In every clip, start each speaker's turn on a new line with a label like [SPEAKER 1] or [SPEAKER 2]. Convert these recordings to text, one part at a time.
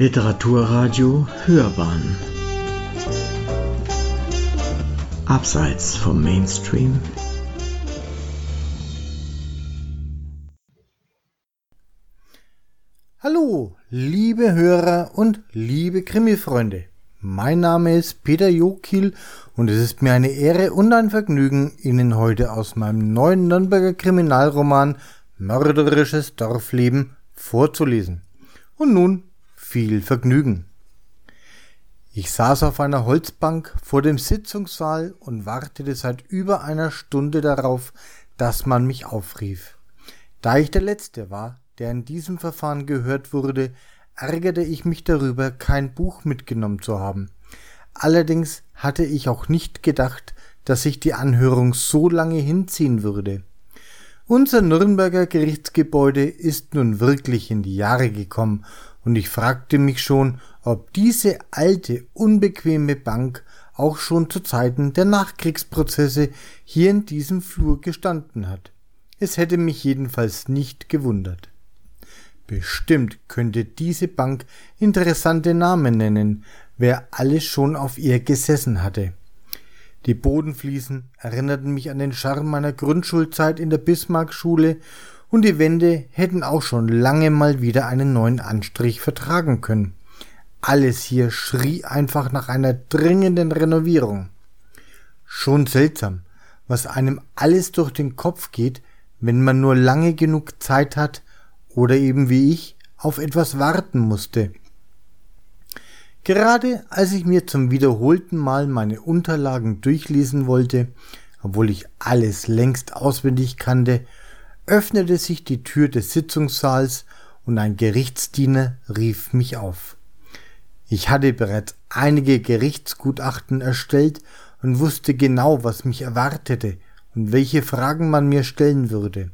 [SPEAKER 1] Literaturradio Hörbahn Abseits vom Mainstream
[SPEAKER 2] Hallo, liebe Hörer und liebe Krimi-Freunde. Mein Name ist Peter Jokil und es ist mir eine Ehre und ein Vergnügen, Ihnen heute aus meinem neuen Nürnberger Kriminalroman Mörderisches Dorfleben vorzulesen. Und nun viel Vergnügen. Ich saß auf einer Holzbank vor dem Sitzungssaal und wartete seit über einer Stunde darauf, dass man mich aufrief. Da ich der Letzte war, der in diesem Verfahren gehört wurde, ärgerte ich mich darüber, kein Buch mitgenommen zu haben. Allerdings hatte ich auch nicht gedacht, dass sich die Anhörung so lange hinziehen würde. Unser Nürnberger Gerichtsgebäude ist nun wirklich in die Jahre gekommen und ich fragte mich schon, ob diese alte, unbequeme Bank auch schon zu Zeiten der Nachkriegsprozesse hier in diesem Flur gestanden hat. Es hätte mich jedenfalls nicht gewundert. Bestimmt könnte diese Bank interessante Namen nennen, wer alles schon auf ihr gesessen hatte. Die Bodenfliesen erinnerten mich an den Charme meiner Grundschulzeit in der Bismarckschule und die Wände hätten auch schon lange mal wieder einen neuen Anstrich vertragen können. Alles hier schrie einfach nach einer dringenden Renovierung. Schon seltsam, was einem alles durch den Kopf geht, wenn man nur lange genug Zeit hat oder eben wie ich auf etwas warten musste. Gerade als ich mir zum wiederholten Mal meine Unterlagen durchlesen wollte, obwohl ich alles längst auswendig kannte, öffnete sich die Tür des Sitzungssaals und ein Gerichtsdiener rief mich auf. Ich hatte bereits einige Gerichtsgutachten erstellt und wusste genau, was mich erwartete und welche Fragen man mir stellen würde.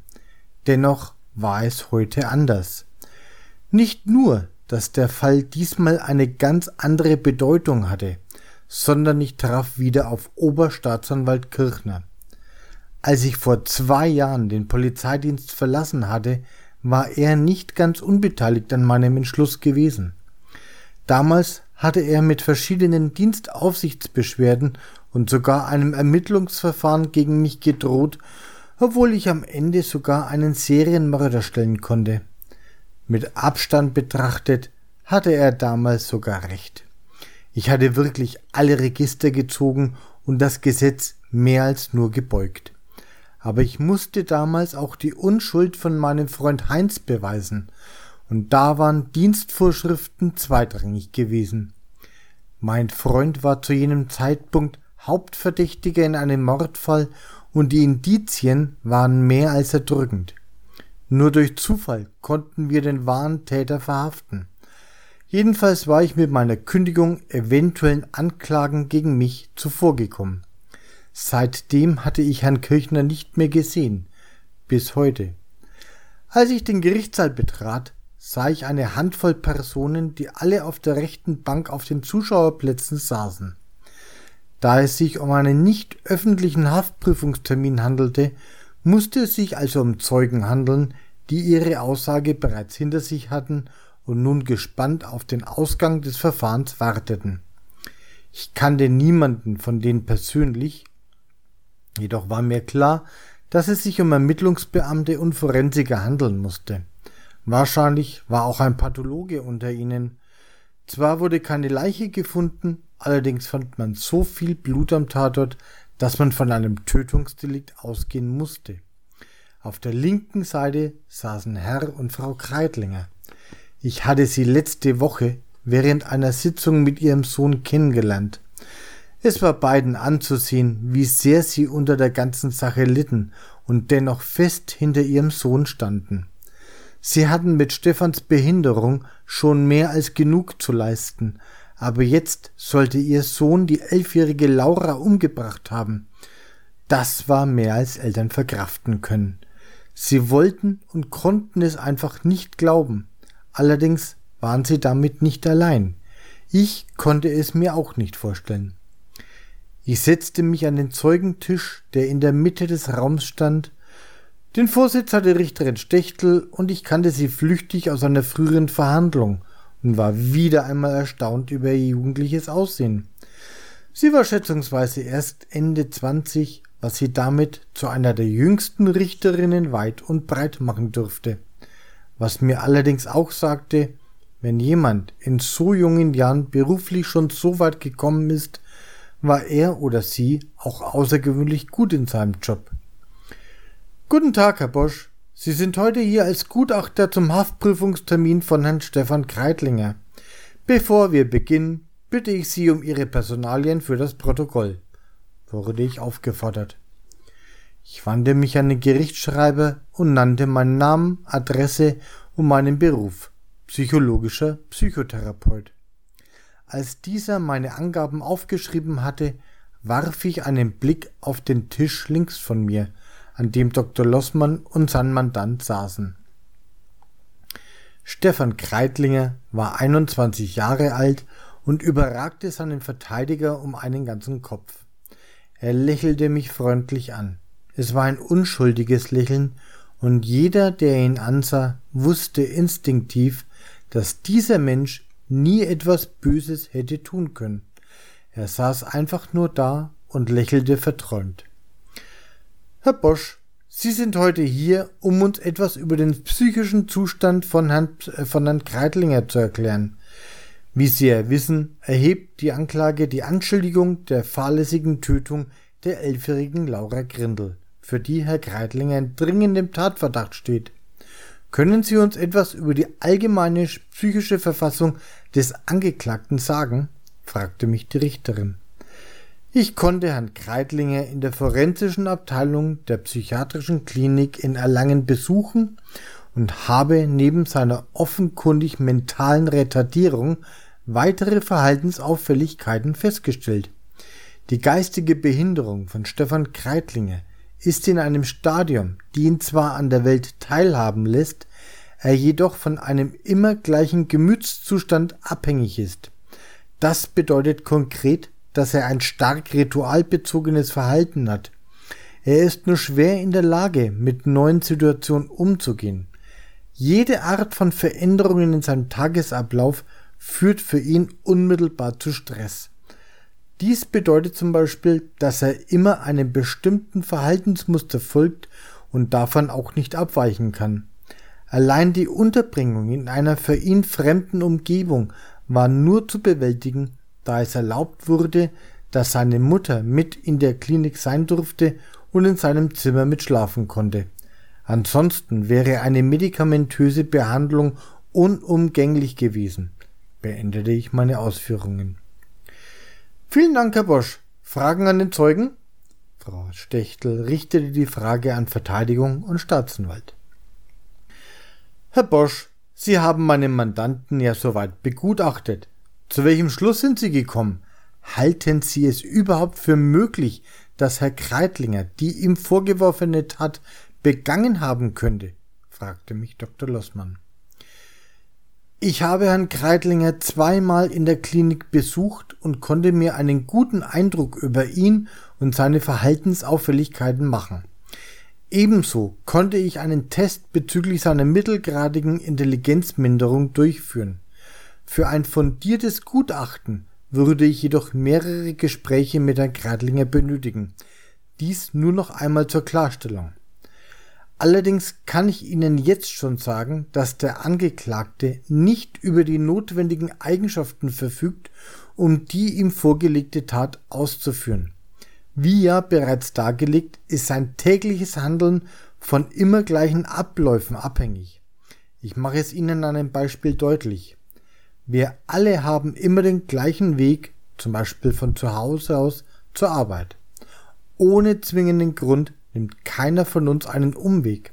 [SPEAKER 2] Dennoch war es heute anders. Nicht nur, dass der Fall diesmal eine ganz andere Bedeutung hatte, sondern ich traf wieder auf Oberstaatsanwalt Kirchner. Als ich vor zwei Jahren den Polizeidienst verlassen hatte, war er nicht ganz unbeteiligt an meinem Entschluss gewesen. Damals hatte er mit verschiedenen Dienstaufsichtsbeschwerden und sogar einem Ermittlungsverfahren gegen mich gedroht, obwohl ich am Ende sogar einen Serienmörder stellen konnte. Mit Abstand betrachtet hatte er damals sogar recht. Ich hatte wirklich alle Register gezogen und das Gesetz mehr als nur gebeugt aber ich musste damals auch die Unschuld von meinem Freund Heinz beweisen, und da waren Dienstvorschriften zweitrangig gewesen. Mein Freund war zu jenem Zeitpunkt Hauptverdächtiger in einem Mordfall und die Indizien waren mehr als erdrückend. Nur durch Zufall konnten wir den wahren Täter verhaften. Jedenfalls war ich mit meiner Kündigung eventuellen Anklagen gegen mich zuvorgekommen. Seitdem hatte ich Herrn Kirchner nicht mehr gesehen. Bis heute. Als ich den Gerichtssaal betrat, sah ich eine Handvoll Personen, die alle auf der rechten Bank auf den Zuschauerplätzen saßen. Da es sich um einen nicht öffentlichen Haftprüfungstermin handelte, musste es sich also um Zeugen handeln, die ihre Aussage bereits hinter sich hatten und nun gespannt auf den Ausgang des Verfahrens warteten. Ich kannte niemanden von denen persönlich, Jedoch war mir klar, dass es sich um Ermittlungsbeamte und Forensiker handeln musste. Wahrscheinlich war auch ein Pathologe unter ihnen. Zwar wurde keine Leiche gefunden, allerdings fand man so viel Blut am Tatort, dass man von einem Tötungsdelikt ausgehen musste. Auf der linken Seite saßen Herr und Frau Kreitlinger. Ich hatte sie letzte Woche während einer Sitzung mit ihrem Sohn kennengelernt. Es war beiden anzusehen, wie sehr sie unter der ganzen Sache litten und dennoch fest hinter ihrem Sohn standen. Sie hatten mit Stephans Behinderung schon mehr als genug zu leisten, aber jetzt sollte ihr Sohn die elfjährige Laura umgebracht haben. Das war mehr als Eltern verkraften können. Sie wollten und konnten es einfach nicht glauben. Allerdings waren sie damit nicht allein. Ich konnte es mir auch nicht vorstellen. Ich setzte mich an den Zeugentisch, der in der Mitte des Raums stand. Den Vorsitz hatte Richterin Stechtel und ich kannte sie flüchtig aus einer früheren Verhandlung und war wieder einmal erstaunt über ihr jugendliches Aussehen. Sie war schätzungsweise erst Ende 20, was sie damit zu einer der jüngsten Richterinnen weit und breit machen dürfte. Was mir allerdings auch sagte, wenn jemand in so jungen Jahren beruflich schon so weit gekommen ist, war er oder sie auch außergewöhnlich gut in seinem Job. Guten Tag, Herr Bosch. Sie sind heute hier als Gutachter zum Haftprüfungstermin von Herrn Stefan Kreitlinger. Bevor wir beginnen, bitte ich Sie um Ihre Personalien für das Protokoll, wurde ich aufgefordert. Ich wandte mich an den Gerichtsschreiber und nannte meinen Namen, Adresse und meinen Beruf, psychologischer Psychotherapeut. Als dieser meine Angaben aufgeschrieben hatte, warf ich einen Blick auf den Tisch links von mir, an dem Dr. Lossmann und sein Mandant saßen. Stefan Kreitlinger war 21 Jahre alt und überragte seinen Verteidiger um einen ganzen Kopf. Er lächelte mich freundlich an. Es war ein unschuldiges Lächeln, und jeder, der ihn ansah, wusste instinktiv, dass dieser Mensch nie etwas Böses hätte tun können. Er saß einfach nur da und lächelte verträumt. Herr Bosch, Sie sind heute hier, um uns etwas über den psychischen Zustand von Herrn, äh, von Herrn Kreitlinger zu erklären. Wie Sie ja wissen, erhebt die Anklage die Anschuldigung der fahrlässigen Tötung der elfjährigen Laura Grindel, für die Herr Kreitlinger in dringendem Tatverdacht steht. Können Sie uns etwas über die allgemeine psychische Verfassung des Angeklagten sagen? fragte mich die Richterin. Ich konnte Herrn Kreitlinger in der forensischen Abteilung der psychiatrischen Klinik in Erlangen besuchen und habe neben seiner offenkundig mentalen Retardierung weitere Verhaltensauffälligkeiten festgestellt. Die geistige Behinderung von Stefan Kreitlinger ist in einem Stadium, die ihn zwar an der Welt teilhaben lässt, er jedoch von einem immer gleichen Gemütszustand abhängig ist. Das bedeutet konkret, dass er ein stark ritualbezogenes Verhalten hat. Er ist nur schwer in der Lage, mit neuen Situationen umzugehen. Jede Art von Veränderungen in seinem Tagesablauf führt für ihn unmittelbar zu Stress. Dies bedeutet zum Beispiel, dass er immer einem bestimmten Verhaltensmuster folgt und davon auch nicht abweichen kann. Allein die Unterbringung in einer für ihn fremden Umgebung war nur zu bewältigen, da es erlaubt wurde, dass seine Mutter mit in der Klinik sein durfte und in seinem Zimmer mitschlafen konnte. Ansonsten wäre eine medikamentöse Behandlung unumgänglich gewesen, beendete ich meine Ausführungen. Vielen Dank, Herr Bosch. Fragen an den Zeugen? Frau Stechtel richtete die Frage an Verteidigung und Staatsanwalt. Herr Bosch, Sie haben meinen Mandanten ja soweit begutachtet. Zu welchem Schluss sind Sie gekommen? Halten Sie es überhaupt für möglich, dass Herr Kreitlinger die ihm vorgeworfene Tat begangen haben könnte? fragte mich Dr. Lossmann. Ich habe Herrn Kreitlinger zweimal in der Klinik besucht und konnte mir einen guten Eindruck über ihn und seine Verhaltensauffälligkeiten machen. Ebenso konnte ich einen Test bezüglich seiner mittelgradigen Intelligenzminderung durchführen. Für ein fundiertes Gutachten würde ich jedoch mehrere Gespräche mit Herrn Kreidlinger benötigen. Dies nur noch einmal zur Klarstellung. Allerdings kann ich Ihnen jetzt schon sagen, dass der Angeklagte nicht über die notwendigen Eigenschaften verfügt, um die ihm vorgelegte Tat auszuführen. Wie ja bereits dargelegt, ist sein tägliches Handeln von immer gleichen Abläufen abhängig. Ich mache es Ihnen an einem Beispiel deutlich. Wir alle haben immer den gleichen Weg, zum Beispiel von zu Hause aus zur Arbeit. Ohne zwingenden Grund nimmt keiner von uns einen Umweg.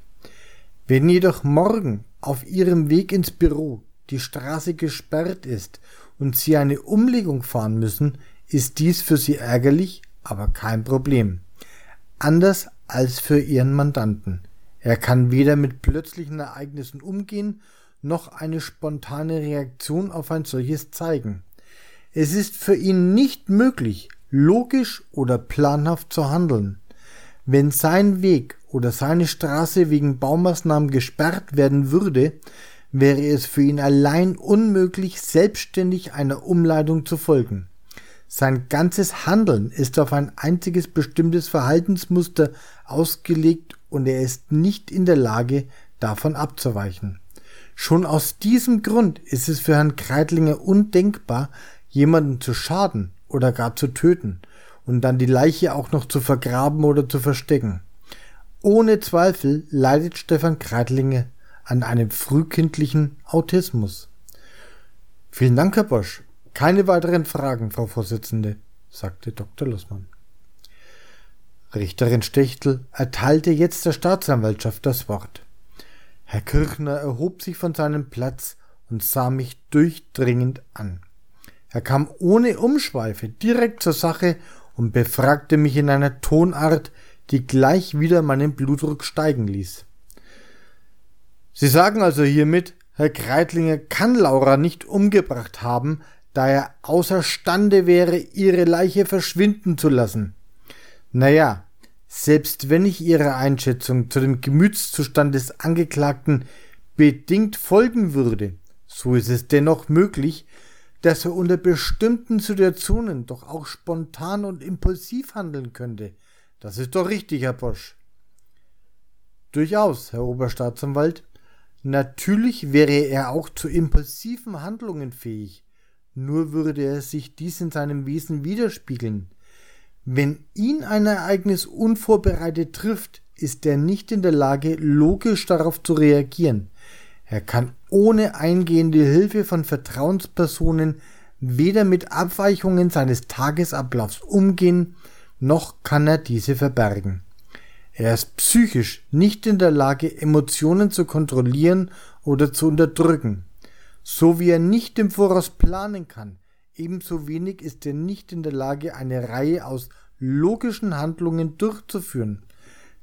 [SPEAKER 2] Wenn jedoch morgen auf Ihrem Weg ins Büro die Straße gesperrt ist und Sie eine Umlegung fahren müssen, ist dies für Sie ärgerlich, aber kein Problem. Anders als für Ihren Mandanten. Er kann weder mit plötzlichen Ereignissen umgehen, noch eine spontane Reaktion auf ein solches zeigen. Es ist für ihn nicht möglich, logisch oder planhaft zu handeln. Wenn sein Weg oder seine Straße wegen Baumaßnahmen gesperrt werden würde, wäre es für ihn allein unmöglich, selbstständig einer Umleitung zu folgen. Sein ganzes Handeln ist auf ein einziges bestimmtes Verhaltensmuster ausgelegt und er ist nicht in der Lage, davon abzuweichen. Schon aus diesem Grund ist es für Herrn Kreitlinger undenkbar, jemanden zu schaden oder gar zu töten und dann die Leiche auch noch zu vergraben oder zu verstecken. Ohne Zweifel leidet Stefan Kreitlinger an einem frühkindlichen Autismus. Vielen Dank, Herr Bosch. Keine weiteren Fragen, Frau Vorsitzende, sagte Dr. Lussmann. Richterin Stechtel erteilte jetzt der Staatsanwaltschaft das Wort. Herr Kirchner erhob sich von seinem Platz und sah mich durchdringend an. Er kam ohne Umschweife direkt zur Sache und befragte mich in einer Tonart, die gleich wieder meinen Blutdruck steigen ließ. Sie sagen also hiermit, Herr Kreitlinger kann Laura nicht umgebracht haben, da er außerstande wäre, ihre Leiche verschwinden zu lassen. Naja, selbst wenn ich Ihrer Einschätzung zu dem Gemütszustand des Angeklagten bedingt folgen würde, so ist es dennoch möglich, dass er unter bestimmten Situationen doch auch spontan und impulsiv handeln könnte. Das ist doch richtig, Herr Bosch. Durchaus, Herr Oberstaatsanwalt. Natürlich wäre er auch zu impulsiven Handlungen fähig nur würde er sich dies in seinem Wesen widerspiegeln. Wenn ihn ein Ereignis unvorbereitet trifft, ist er nicht in der Lage, logisch darauf zu reagieren. Er kann ohne eingehende Hilfe von Vertrauenspersonen weder mit Abweichungen seines Tagesablaufs umgehen, noch kann er diese verbergen. Er ist psychisch nicht in der Lage, Emotionen zu kontrollieren oder zu unterdrücken. So wie er nicht im Voraus planen kann, ebenso wenig ist er nicht in der Lage, eine Reihe aus logischen Handlungen durchzuführen.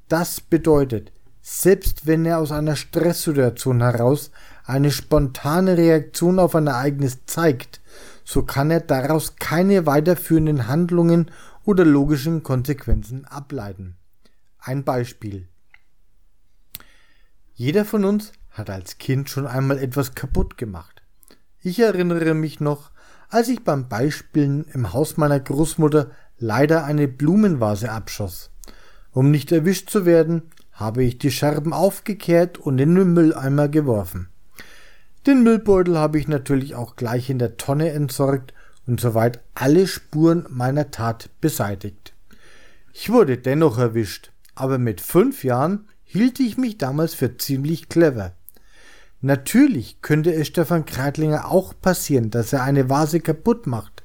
[SPEAKER 2] Das bedeutet, selbst wenn er aus einer Stresssituation heraus eine spontane Reaktion auf ein Ereignis zeigt, so kann er daraus keine weiterführenden Handlungen oder logischen Konsequenzen ableiten. Ein Beispiel. Jeder von uns hat als Kind schon einmal etwas kaputt gemacht. Ich erinnere mich noch, als ich beim Beispielen im Haus meiner Großmutter leider eine Blumenvase abschoss. Um nicht erwischt zu werden, habe ich die Scherben aufgekehrt und in den Mülleimer geworfen. Den Müllbeutel habe ich natürlich auch gleich in der Tonne entsorgt und soweit alle Spuren meiner Tat beseitigt. Ich wurde dennoch erwischt, aber mit fünf Jahren hielt ich mich damals für ziemlich clever. Natürlich könnte es Stefan Kreitlinger auch passieren, dass er eine Vase kaputt macht.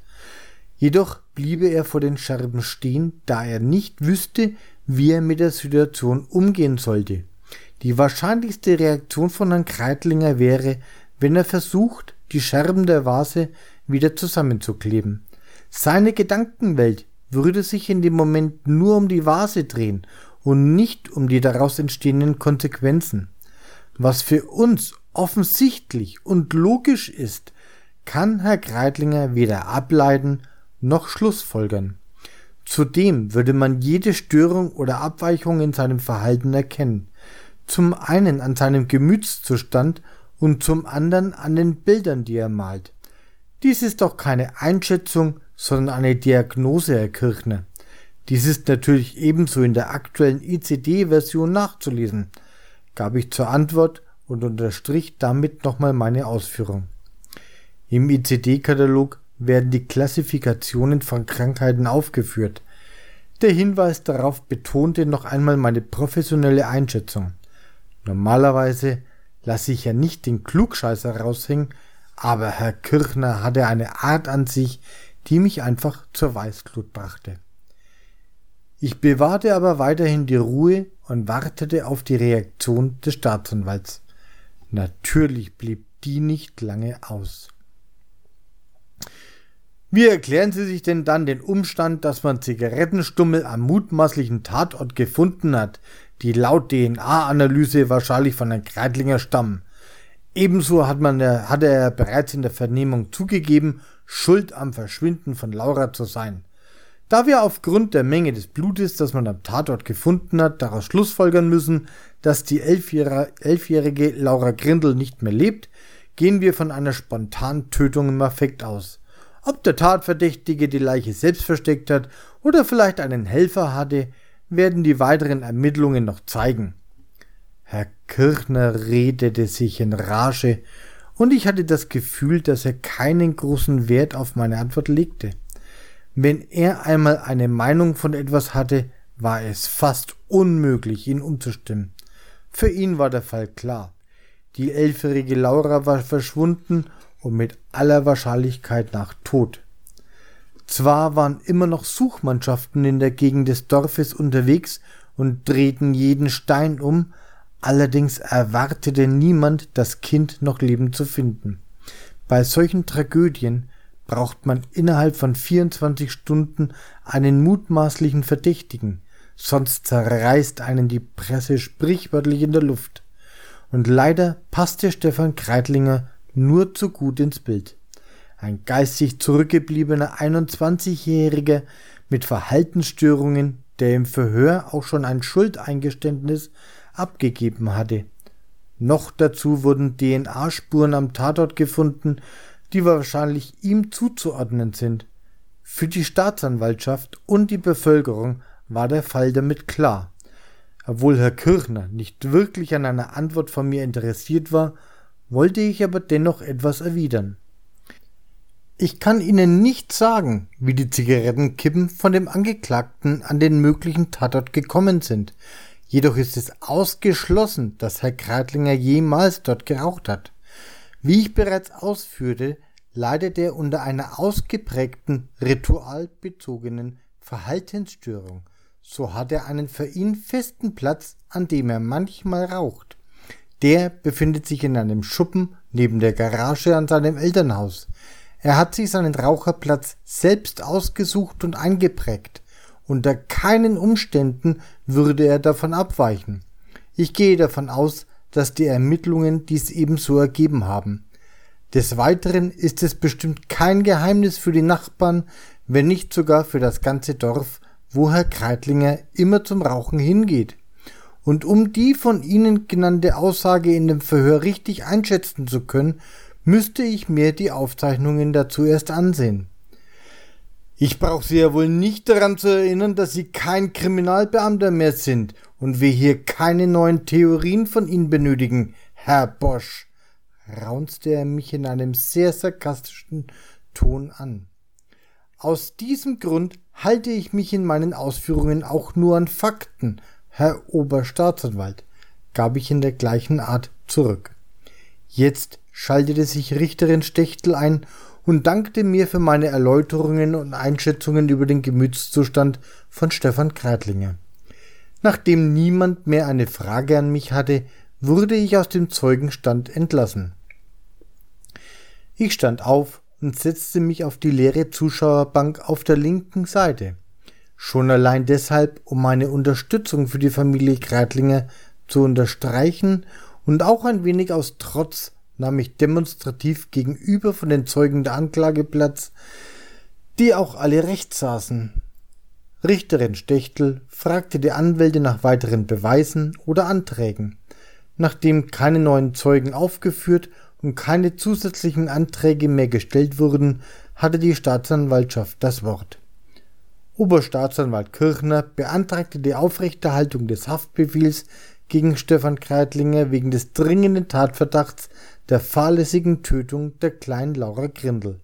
[SPEAKER 2] Jedoch bliebe er vor den Scherben stehen, da er nicht wüsste, wie er mit der Situation umgehen sollte. Die wahrscheinlichste Reaktion von Herrn Kreitlinger wäre, wenn er versucht, die Scherben der Vase wieder zusammenzukleben. Seine Gedankenwelt würde sich in dem Moment nur um die Vase drehen und nicht um die daraus entstehenden Konsequenzen. Was für uns offensichtlich und logisch ist, kann Herr Kreitlinger weder ableiten noch Schlussfolgern. Zudem würde man jede Störung oder Abweichung in seinem Verhalten erkennen. Zum einen an seinem Gemütszustand und zum anderen an den Bildern, die er malt. Dies ist doch keine Einschätzung, sondern eine Diagnose, Herr Kirchner. Dies ist natürlich ebenso in der aktuellen ICD-Version nachzulesen, gab ich zur Antwort und unterstrich damit nochmal meine Ausführung. Im ICD-Katalog werden die Klassifikationen von Krankheiten aufgeführt. Der Hinweis darauf betonte noch einmal meine professionelle Einschätzung. Normalerweise lasse ich ja nicht den Klugscheißer raushängen, aber Herr Kirchner hatte eine Art an sich, die mich einfach zur Weißglut brachte. Ich bewahrte aber weiterhin die Ruhe und wartete auf die Reaktion des Staatsanwalts. Natürlich blieb die nicht lange aus. Wie erklären Sie sich denn dann den Umstand, dass man Zigarettenstummel am mutmaßlichen Tatort gefunden hat, die laut DNA-Analyse wahrscheinlich von Herrn Kreitlinger stammen? Ebenso hat man, hatte er bereits in der Vernehmung zugegeben, schuld am Verschwinden von Laura zu sein. Da wir aufgrund der Menge des Blutes, das man am Tatort gefunden hat, daraus schlussfolgern müssen, dass die elfjährige Laura Grindel nicht mehr lebt, gehen wir von einer spontanen Tötung im Affekt aus. Ob der Tatverdächtige die Leiche selbst versteckt hat oder vielleicht einen Helfer hatte, werden die weiteren Ermittlungen noch zeigen. Herr Kirchner redete sich in Rage, und ich hatte das Gefühl, dass er keinen großen Wert auf meine Antwort legte. Wenn er einmal eine Meinung von etwas hatte, war es fast unmöglich, ihn umzustimmen. Für ihn war der Fall klar. Die elfjährige Laura war verschwunden und mit aller Wahrscheinlichkeit nach tot. Zwar waren immer noch Suchmannschaften in der Gegend des Dorfes unterwegs und drehten jeden Stein um, allerdings erwartete niemand, das Kind noch lebend zu finden. Bei solchen Tragödien braucht man innerhalb von 24 Stunden einen mutmaßlichen Verdächtigen, sonst zerreißt einen die Presse sprichwörtlich in der Luft. Und leider passte Stefan Kreitlinger nur zu gut ins Bild. Ein geistig zurückgebliebener 21-Jähriger mit Verhaltensstörungen, der im Verhör auch schon ein Schuldeingeständnis abgegeben hatte. Noch dazu wurden DNA-Spuren am Tatort gefunden, die wahrscheinlich ihm zuzuordnen sind. Für die Staatsanwaltschaft und die Bevölkerung war der Fall damit klar. Obwohl Herr Kirchner nicht wirklich an einer Antwort von mir interessiert war, wollte ich aber dennoch etwas erwidern. Ich kann Ihnen nicht sagen, wie die Zigarettenkippen von dem Angeklagten an den möglichen Tatort gekommen sind. Jedoch ist es ausgeschlossen, dass Herr Kreitlinger jemals dort geraucht hat. Wie ich bereits ausführte, leidet er unter einer ausgeprägten ritualbezogenen Verhaltensstörung. So hat er einen für ihn festen Platz, an dem er manchmal raucht. Der befindet sich in einem Schuppen neben der Garage an seinem Elternhaus. Er hat sich seinen Raucherplatz selbst ausgesucht und eingeprägt. Unter keinen Umständen würde er davon abweichen. Ich gehe davon aus, dass die Ermittlungen dies ebenso ergeben haben. Des Weiteren ist es bestimmt kein Geheimnis für die Nachbarn, wenn nicht sogar für das ganze Dorf, wo Herr Kreitlinger immer zum Rauchen hingeht. Und um die von Ihnen genannte Aussage in dem Verhör richtig einschätzen zu können, müsste ich mir die Aufzeichnungen dazu erst ansehen. Ich brauche Sie ja wohl nicht daran zu erinnern, dass Sie kein Kriminalbeamter mehr sind und wir hier keine neuen Theorien von Ihnen benötigen, Herr Bosch, raunzte er mich in einem sehr sarkastischen Ton an. Aus diesem Grund halte ich mich in meinen Ausführungen auch nur an Fakten, Herr Oberstaatsanwalt, gab ich in der gleichen Art zurück. Jetzt schaltete sich Richterin Stechtel ein und dankte mir für meine Erläuterungen und Einschätzungen über den Gemütszustand von Stefan Kreitlinger. Nachdem niemand mehr eine Frage an mich hatte, wurde ich aus dem Zeugenstand entlassen. Ich stand auf und setzte mich auf die leere Zuschauerbank auf der linken Seite. Schon allein deshalb, um meine Unterstützung für die Familie Kreitlinger zu unterstreichen und auch ein wenig aus Trotz nahm ich demonstrativ gegenüber von den Zeugen der Anklage Platz, die auch alle recht saßen. Richterin Stechtel fragte die Anwälte nach weiteren Beweisen oder Anträgen. Nachdem keine neuen Zeugen aufgeführt und keine zusätzlichen Anträge mehr gestellt wurden, hatte die Staatsanwaltschaft das Wort. Oberstaatsanwalt Kirchner beantragte die Aufrechterhaltung des Haftbefehls gegen Stefan Kreitlinger wegen des dringenden Tatverdachts der fahrlässigen Tötung der kleinen Laura Grindel.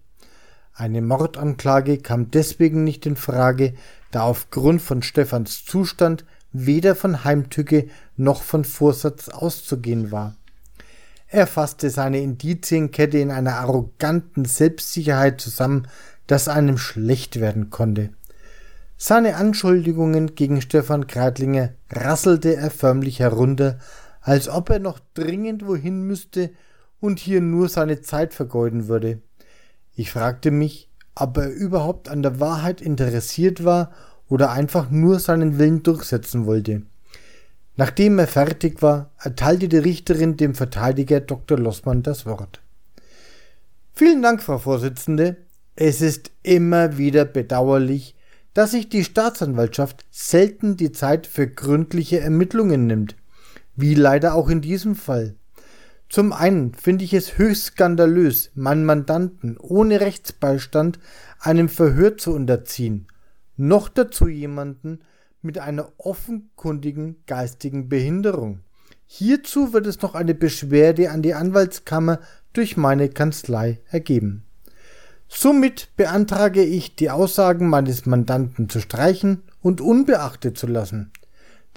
[SPEAKER 2] Eine Mordanklage kam deswegen nicht in Frage, da aufgrund von Stefans Zustand weder von Heimtücke noch von Vorsatz auszugehen war. Er fasste seine Indizienkette in einer arroganten Selbstsicherheit zusammen, dass einem schlecht werden konnte. Seine Anschuldigungen gegen Stefan Kreitlinger rasselte er förmlich herunter, als ob er noch dringend wohin müsste und hier nur seine Zeit vergeuden würde. Ich fragte mich, ob er überhaupt an der Wahrheit interessiert war oder einfach nur seinen Willen durchsetzen wollte. Nachdem er fertig war, erteilte die Richterin dem Verteidiger Dr. Lossmann das Wort. Vielen Dank, Frau Vorsitzende. Es ist immer wieder bedauerlich, dass sich die Staatsanwaltschaft selten die Zeit für gründliche Ermittlungen nimmt, wie leider auch in diesem Fall. Zum einen finde ich es höchst skandalös, meinen Mandanten ohne Rechtsbeistand einem Verhör zu unterziehen, noch dazu jemanden mit einer offenkundigen geistigen Behinderung. Hierzu wird es noch eine Beschwerde an die Anwaltskammer durch meine Kanzlei ergeben. Somit beantrage ich, die Aussagen meines Mandanten zu streichen und unbeachtet zu lassen.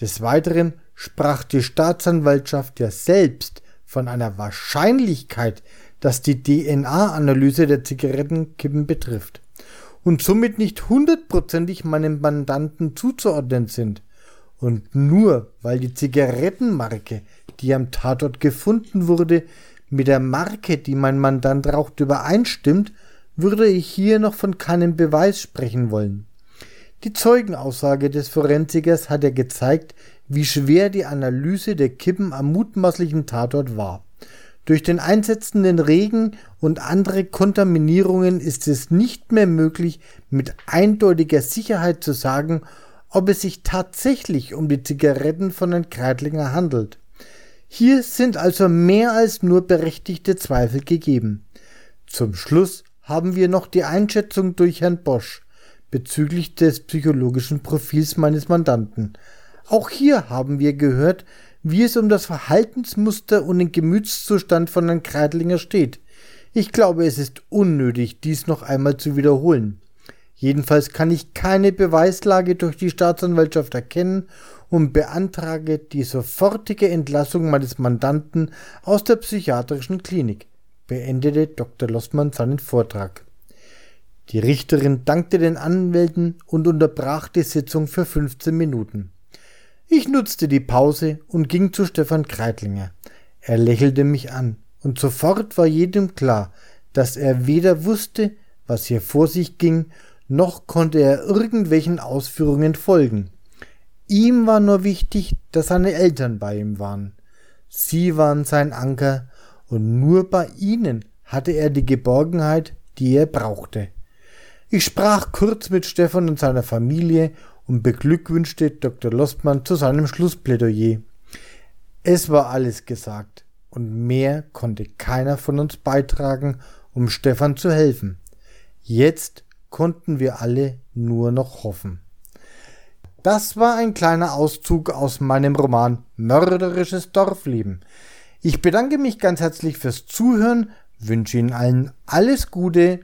[SPEAKER 2] Des Weiteren sprach die Staatsanwaltschaft ja selbst von einer Wahrscheinlichkeit, dass die DNA-Analyse der Zigarettenkippen betrifft und somit nicht hundertprozentig meinem Mandanten zuzuordnen sind. Und nur weil die Zigarettenmarke, die am Tatort gefunden wurde, mit der Marke, die mein Mandant raucht, übereinstimmt, würde ich hier noch von keinem Beweis sprechen wollen. Die Zeugenaussage des Forensikers hat ja gezeigt, wie schwer die Analyse der Kippen am mutmaßlichen Tatort war. Durch den einsetzenden Regen und andere Kontaminierungen ist es nicht mehr möglich, mit eindeutiger Sicherheit zu sagen, ob es sich tatsächlich um die Zigaretten von den Kreitlinger handelt. Hier sind also mehr als nur berechtigte Zweifel gegeben. Zum Schluss haben wir noch die Einschätzung durch Herrn Bosch bezüglich des psychologischen Profils meines Mandanten. Auch hier haben wir gehört, wie es um das Verhaltensmuster und den Gemütszustand von Herrn Kreidlinger steht. Ich glaube, es ist unnötig, dies noch einmal zu wiederholen. Jedenfalls kann ich keine Beweislage durch die Staatsanwaltschaft erkennen und beantrage die sofortige Entlassung meines Mandanten aus der psychiatrischen Klinik, beendete Dr. Lossmann seinen Vortrag. Die Richterin dankte den Anwälten und unterbrach die Sitzung für 15 Minuten. Ich nutzte die Pause und ging zu Stefan Kreitlinger. Er lächelte mich an, und sofort war jedem klar, dass er weder wusste, was hier vor sich ging, noch konnte er irgendwelchen Ausführungen folgen. Ihm war nur wichtig, dass seine Eltern bei ihm waren. Sie waren sein Anker, und nur bei ihnen hatte er die Geborgenheit, die er brauchte. Ich sprach kurz mit Stefan und seiner Familie und beglückwünschte Dr. Lostmann zu seinem Schlussplädoyer. Es war alles gesagt, und mehr konnte keiner von uns beitragen, um Stefan zu helfen. Jetzt konnten wir alle nur noch hoffen. Das war ein kleiner Auszug aus meinem Roman Mörderisches Dorfleben. Ich bedanke mich ganz herzlich fürs Zuhören, wünsche Ihnen allen alles Gute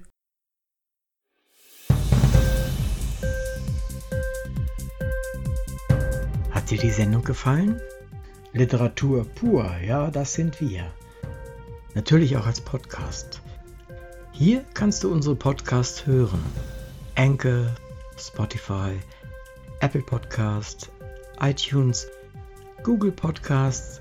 [SPEAKER 1] dir die Sendung gefallen? Literatur pur, ja, das sind wir. Natürlich auch als Podcast. Hier kannst du unsere Podcasts hören. Anchor, Spotify, Apple Podcasts, iTunes, Google Podcasts,